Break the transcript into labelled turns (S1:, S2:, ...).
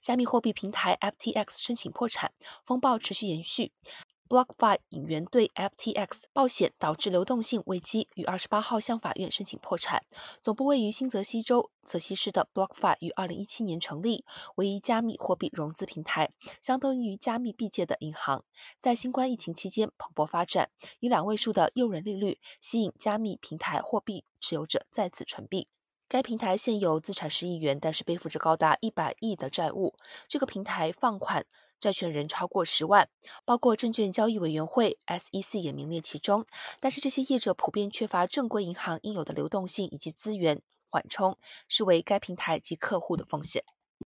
S1: 加密货币平台 FTX 申请破产，风暴持续延续。BlockFi 引援对 FTX 暴险导致流动性危机，于二十八号向法院申请破产。总部位于新泽西州泽西市的 BlockFi 于二零一七年成立，唯一加密货币融资平台，相当于加密币界的银行。在新冠疫情期间蓬勃发展，以两位数的诱人利率吸引加密平台货币持有者再次存币。该平台现有资产十亿元，但是背负着高达一百亿的债务。这个平台放款。债权人超过十万，包括证券交易委员会 （SEC） 也名列其中。但是这些业者普遍缺乏正规银行应有的流动性以及资源缓冲，视为该平台及客户的风险。